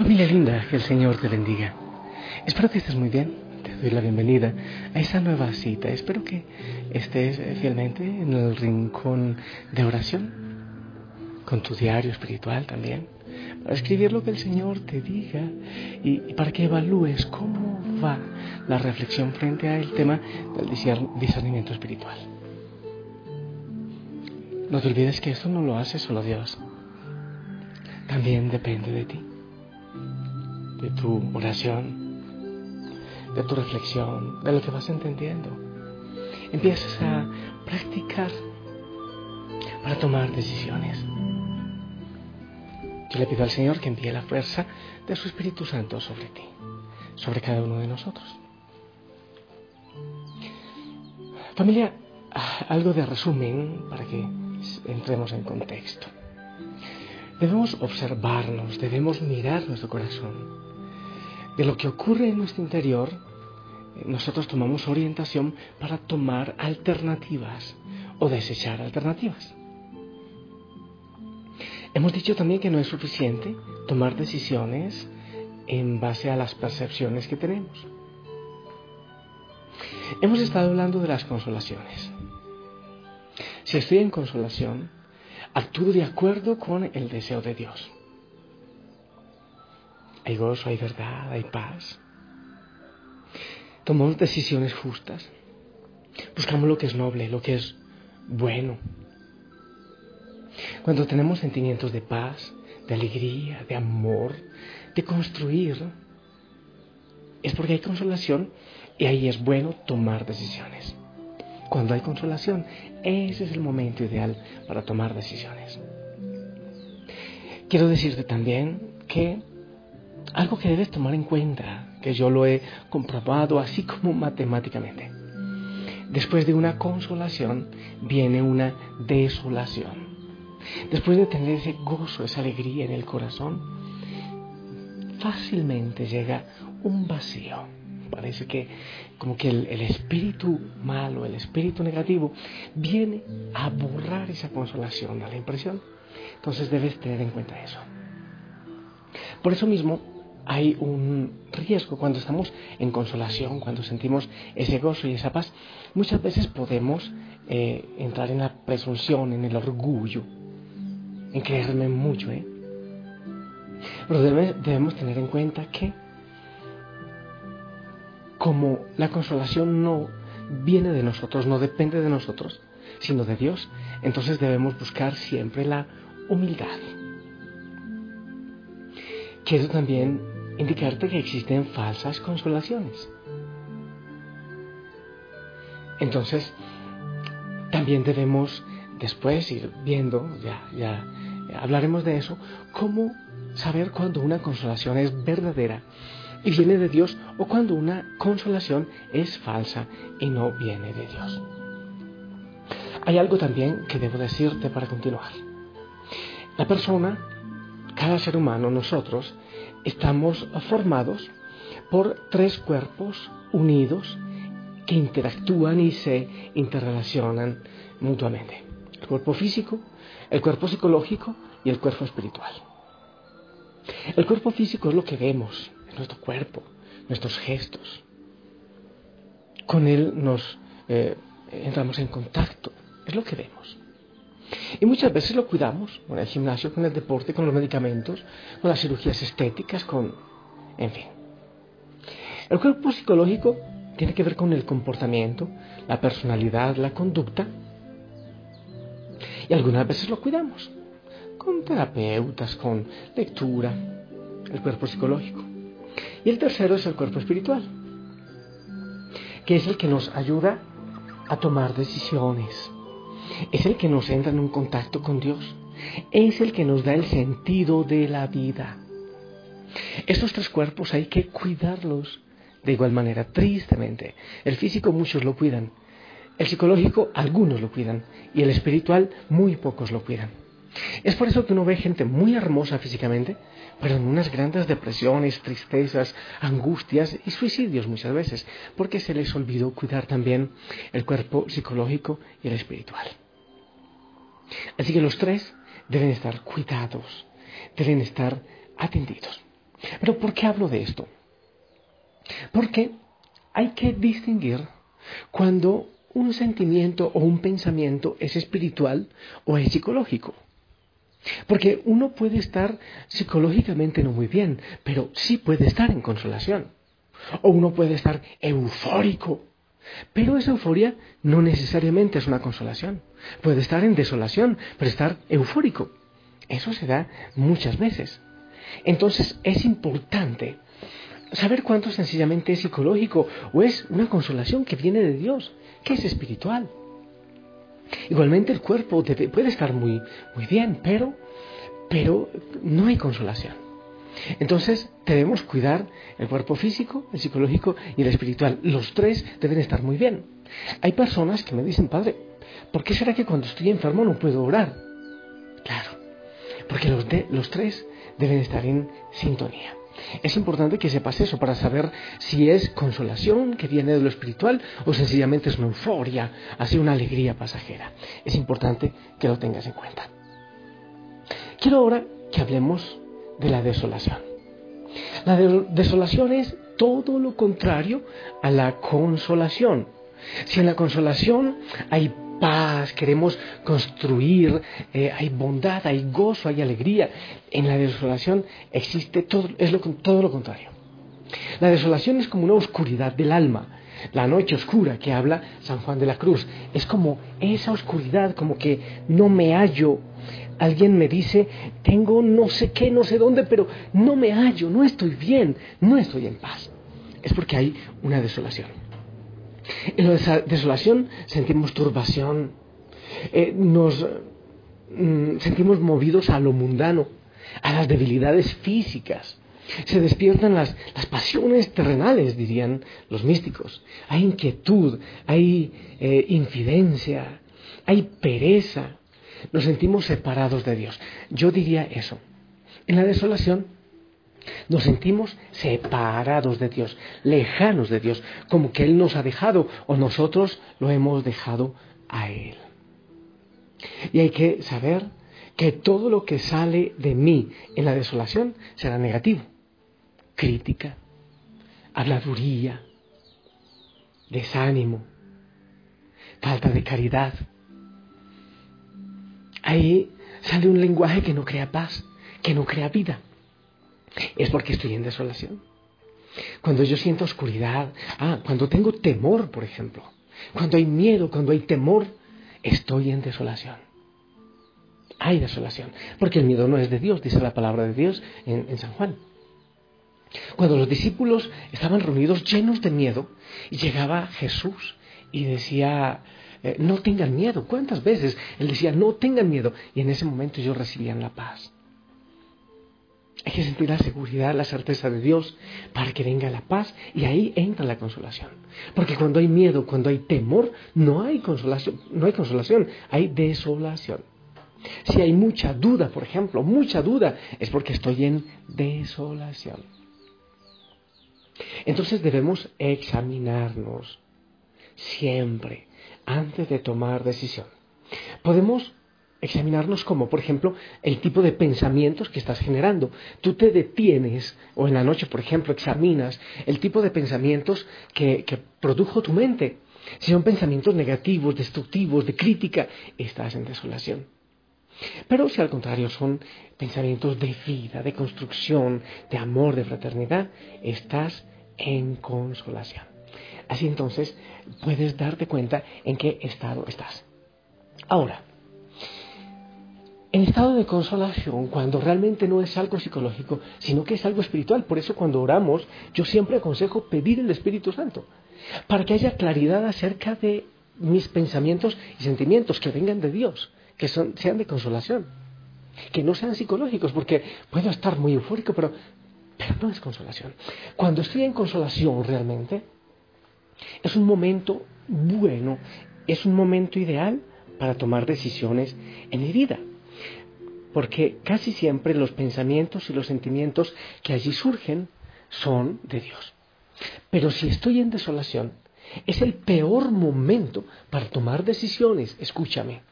Familia linda, que el Señor te bendiga. Espero que estés muy bien. Te doy la bienvenida a esta nueva cita. Espero que estés fielmente en el rincón de oración, con tu diario espiritual también, para escribir lo que el Señor te diga y, para que evalúes cómo va la reflexión frente al tema del discernimiento espiritual. No te olvides que esto no lo hace solo Dios. También depende de ti de tu oración, de tu reflexión, de lo que vas entendiendo. Empiezas a practicar para tomar decisiones. Yo le pido al Señor que envíe la fuerza de su Espíritu Santo sobre ti, sobre cada uno de nosotros. Familia, algo de resumen para que entremos en contexto. Debemos observarnos, debemos mirar nuestro corazón de lo que ocurre en nuestro interior, eh, nosotros tomamos orientación para tomar alternativas o desechar alternativas. Hemos dicho también que no es suficiente tomar decisiones en base a las percepciones que tenemos. Hemos estado hablando de las consolaciones. Si estoy en consolación, actúo de acuerdo con el deseo de Dios. Hay gozo, hay verdad, hay paz. Tomamos decisiones justas. Buscamos lo que es noble, lo que es bueno. Cuando tenemos sentimientos de paz, de alegría, de amor, de construir, es porque hay consolación y ahí es bueno tomar decisiones. Cuando hay consolación, ese es el momento ideal para tomar decisiones. Quiero decirte también que algo que debes tomar en cuenta, que yo lo he comprobado así como matemáticamente. Después de una consolación viene una desolación. Después de tener ese gozo, esa alegría en el corazón, fácilmente llega un vacío. Parece que como que el, el, espíritu malo, el espíritu negativo, viene a borrar esa consolación, a la impresión. Entonces debes tener en cuenta eso. Por eso mismo, hay un riesgo cuando estamos en consolación, cuando sentimos ese gozo y esa paz. Muchas veces podemos eh, entrar en la presunción, en el orgullo, en creerme mucho. ¿eh? Pero debemos tener en cuenta que como la consolación no viene de nosotros, no depende de nosotros, sino de Dios, entonces debemos buscar siempre la humildad. Quiero también indicarte que existen falsas consolaciones. Entonces, también debemos después ir viendo, ya, ya hablaremos de eso, cómo saber cuando una consolación es verdadera y viene de Dios o cuando una consolación es falsa y no viene de Dios. Hay algo también que debo decirte para continuar. La persona, cada ser humano, nosotros, estamos formados por tres cuerpos unidos que interactúan y se interrelacionan mutuamente. El cuerpo físico, el cuerpo psicológico y el cuerpo espiritual. El cuerpo físico es lo que vemos, en nuestro cuerpo, nuestros gestos. Con él nos eh, entramos en contacto, es lo que vemos. Y muchas veces lo cuidamos, con el gimnasio, con el deporte, con los medicamentos, con las cirugías estéticas, con... en fin. El cuerpo psicológico tiene que ver con el comportamiento, la personalidad, la conducta. Y algunas veces lo cuidamos, con terapeutas, con lectura, el cuerpo psicológico. Y el tercero es el cuerpo espiritual, que es el que nos ayuda a tomar decisiones, es el que nos entra en un contacto con Dios, es el que nos da el sentido de la vida. Estos tres cuerpos hay que cuidarlos de igual manera, tristemente. El físico muchos lo cuidan, el psicológico algunos lo cuidan y el espiritual muy pocos lo cuidan. Es por eso que uno ve gente muy hermosa físicamente, pero en unas grandes depresiones, tristezas, angustias y suicidios muchas veces, porque se les olvidó cuidar también el cuerpo psicológico y el espiritual. Así que los tres deben estar cuidados, deben estar atendidos. Pero ¿por qué hablo de esto? Porque hay que distinguir cuando un sentimiento o un pensamiento es espiritual o es psicológico. Porque uno puede estar psicológicamente no muy bien, pero sí puede estar en consolación. O uno puede estar eufórico, pero esa euforia no necesariamente es una consolación. Puede estar en desolación, pero estar eufórico. Eso se da muchas veces. Entonces es importante saber cuánto sencillamente es psicológico o es una consolación que viene de Dios, que es espiritual. Igualmente el cuerpo puede estar muy, muy bien, pero, pero no hay consolación. Entonces debemos cuidar el cuerpo físico, el psicológico y el espiritual. Los tres deben estar muy bien. Hay personas que me dicen, padre, ¿por qué será que cuando estoy enfermo no puedo orar? Claro, porque los, los tres deben estar en sintonía. Es importante que sepas eso para saber si es consolación que viene de lo espiritual o sencillamente es una euforia, así una alegría pasajera. Es importante que lo tengas en cuenta. Quiero ahora que hablemos de la desolación. La desolación es todo lo contrario a la consolación. Si en la consolación hay paz, queremos construir, eh, hay bondad, hay gozo, hay alegría. En la desolación existe todo, es todo lo contrario. La desolación es como una oscuridad del alma, la noche oscura que habla San Juan de la Cruz. Es como esa oscuridad, como que no me hallo. Alguien me dice, tengo no sé qué, no sé dónde, pero no me hallo, no estoy bien, no estoy en paz. Es porque hay una desolación. En la desolación sentimos turbación, eh, nos mm, sentimos movidos a lo mundano, a las debilidades físicas. Se despiertan las, pasiones terrenales, dirían los místicos. Hay inquietud, hay eh, infidencia, hay pereza. Nos sentimos separados de Dios. Yo diría eso. En la desolación nos sentimos separados de Dios, lejanos de Dios, como que Él nos ha dejado o nosotros lo hemos dejado a Él. Y hay que saber que todo lo que sale de mí en la desolación será negativo. Crítica, habladuría, desánimo, falta de caridad. Ahí sale un lenguaje que no crea paz, que no crea vida es porque estoy en desolación. Cuando yo siento oscuridad, ah, cuando tengo temor, por ejemplo, cuando hay miedo, cuando hay temor, estoy en desolación. Hay desolación, porque el miedo no es de Dios, dice la palabra de Dios en, San Juan. Cuando los discípulos estaban reunidos llenos de miedo, llegaba Jesús y decía, eh, no tengan miedo. ¿Cuántas veces él decía, no tengan miedo? Y en ese momento ellos recibían la paz. Hay que sentir la seguridad, la certeza de Dios para que venga la paz y ahí entra la consolación. Porque cuando hay miedo, cuando hay temor, no hay consolación, no hay consolación, hay desolación. Si hay mucha duda, por ejemplo, mucha duda, es porque estoy en desolación. Entonces debemos examinarnos siempre antes de tomar decisión. Podemos examinarnos como, por ejemplo, el tipo de pensamientos que estás generando. Tú te detienes, o en la noche, por ejemplo, examinas el tipo de pensamientos que, que produjo tu mente. Si son pensamientos negativos, destructivos, de crítica, estás en desolación. Pero si al contrario son pensamientos de vida, de construcción, de amor, de fraternidad, estás en consolación. Así entonces puedes darte cuenta en qué estado estás. Ahora, en estado de consolación, cuando realmente no es algo psicológico, sino que es algo espiritual. Por eso cuando oramos, yo siempre aconsejo pedir el Espíritu Santo, para que haya claridad acerca de mis pensamientos y sentimientos que vengan de Dios, que sean de consolación, que no sean psicológicos, porque puedo estar muy eufórico, pero, pero no es consolación. Cuando estoy en consolación realmente, es un momento bueno, es un momento ideal para tomar decisiones en mi vida porque casi siempre los pensamientos y los sentimientos que allí surgen son de Dios. Pero si estoy en desolación, es el peor momento para tomar decisiones, escúchame.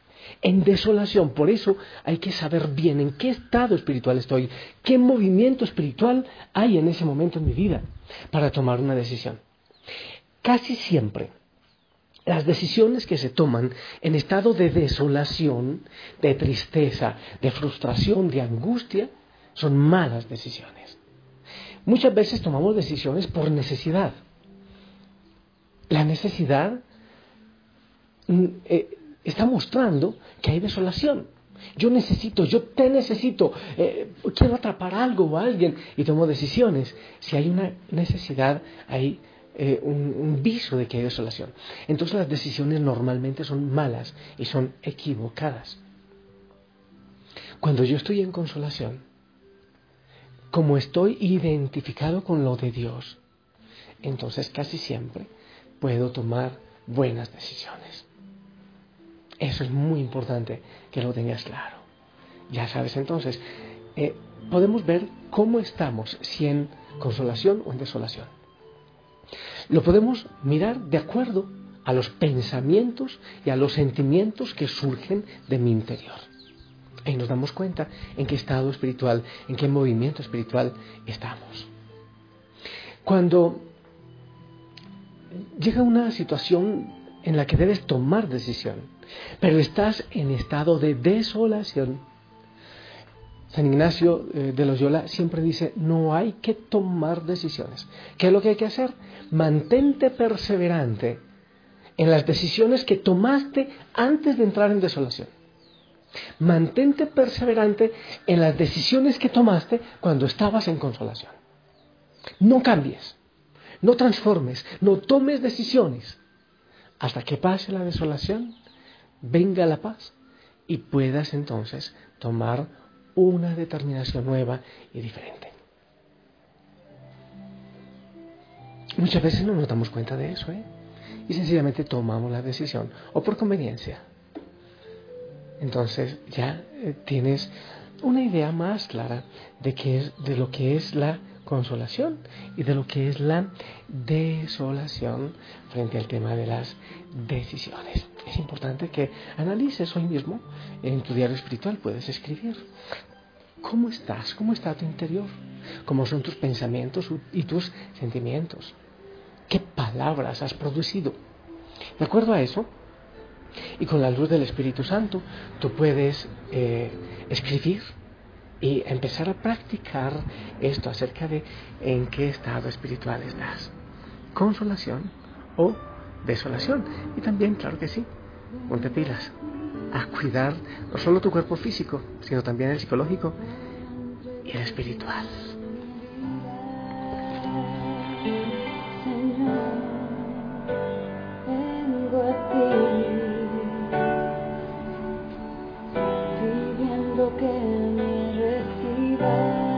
en desolación. Por eso hay que saber bien en qué estado espiritual estoy, qué movimiento espiritual hay en ese momento en mi vida para tomar una decisión. Casi siempre las decisiones que se toman en estado de desolación, de tristeza, de frustración, de angustia, son malas decisiones. Muchas veces tomamos decisiones por necesidad. La necesidad mm, eh, está mostrando que hay desolación. Yo necesito, yo te necesito, eh, quiero atrapar algo o alguien y tomo decisiones. Si hay una necesidad, hay eh, un, un, viso de que hay desolación. Entonces las decisiones normalmente son malas y son equivocadas. Cuando yo estoy en consolación, como estoy identificado con lo de Dios, entonces casi siempre puedo tomar buenas decisiones. Eso es muy importante que lo tengas claro. Ya sabes entonces, eh, podemos ver cómo estamos, si en consolación o en desolación. Lo podemos mirar de acuerdo a los pensamientos y a los sentimientos que surgen de mi interior. Y nos damos cuenta en qué estado espiritual, en qué movimiento espiritual estamos. Cuando llega una situación en la que debes tomar decisión, pero estás en estado de desolación. San Ignacio eh, de Loyola siempre dice, no hay que tomar decisiones. ¿Qué es lo que hay que hacer? Mantente perseverante en las decisiones que tomaste antes de entrar en desolación. Mantente perseverante en las decisiones que tomaste cuando estabas en consolación. No cambies, no transformes, no tomes decisiones hasta que pase la desolación, venga la paz y puedas entonces tomar una determinación nueva y diferente. Muchas veces no nos damos cuenta de eso, ¿eh? Y sencillamente tomamos la decisión, o por conveniencia. Entonces ya eh, tienes una idea más clara de, qué es, de lo que es la consolación y de lo que es la desolación frente al tema de las decisiones. Es importante que analices hoy mismo en tu diario espiritual, puedes escribir. ¿Cómo estás? ¿Cómo está tu interior? ¿Cómo son tus pensamientos y tus sentimientos? ¿Qué palabras has producido? De acuerdo a eso, y con la luz del Espíritu Santo, tú puedes eh, escribir y empezar a practicar esto acerca de en qué estado espiritual estás. Consolación o desolación. Y también, claro que sí, ponte pilas a cuidar no solo tu cuerpo físico, sino también el psicológico y el espiritual. encuentro la salida.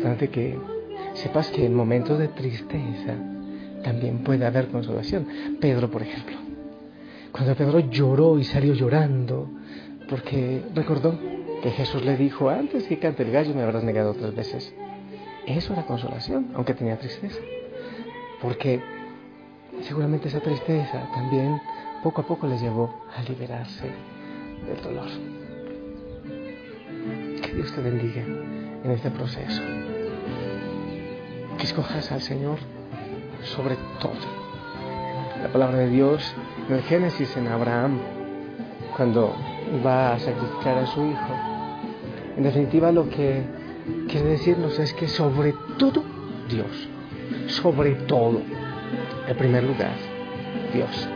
Importante que sepas que en momentos de tristeza también puede haber consolación. Pedro, por ejemplo, cuando Pedro lloró y salió llorando, porque recordó que Jesús le dijo, antes que cante el gallo me habrás negado tres veces. Eso era consolación, aunque tenía tristeza. Porque seguramente esa tristeza también poco a poco le llevó a liberarse del dolor. Que Dios te bendiga en este proceso. Que escojas al Señor sobre todo. La palabra de Dios en el Génesis en Abraham, cuando va a sacrificar a su hijo. En definitiva, lo que quiere decirnos es que sobre todo Dios, sobre todo, en primer lugar, Dios.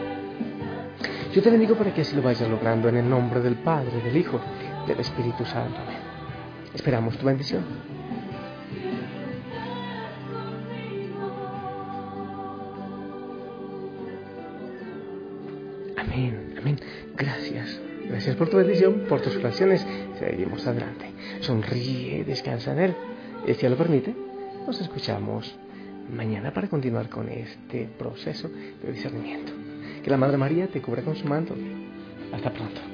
Yo te bendigo para que así lo vayas logrando en el nombre del Padre, del Hijo, del Espíritu Santo. Esperamos tu bendición. Amén, amén. Gracias. Gracias por tu bendición, por tus oraciones. Seguimos adelante. Sonríe, descansa en Él. Si lo permite, nos escuchamos mañana para continuar con este proceso de discernimiento. Que la Madre María te cubra con su manto. Hasta pronto.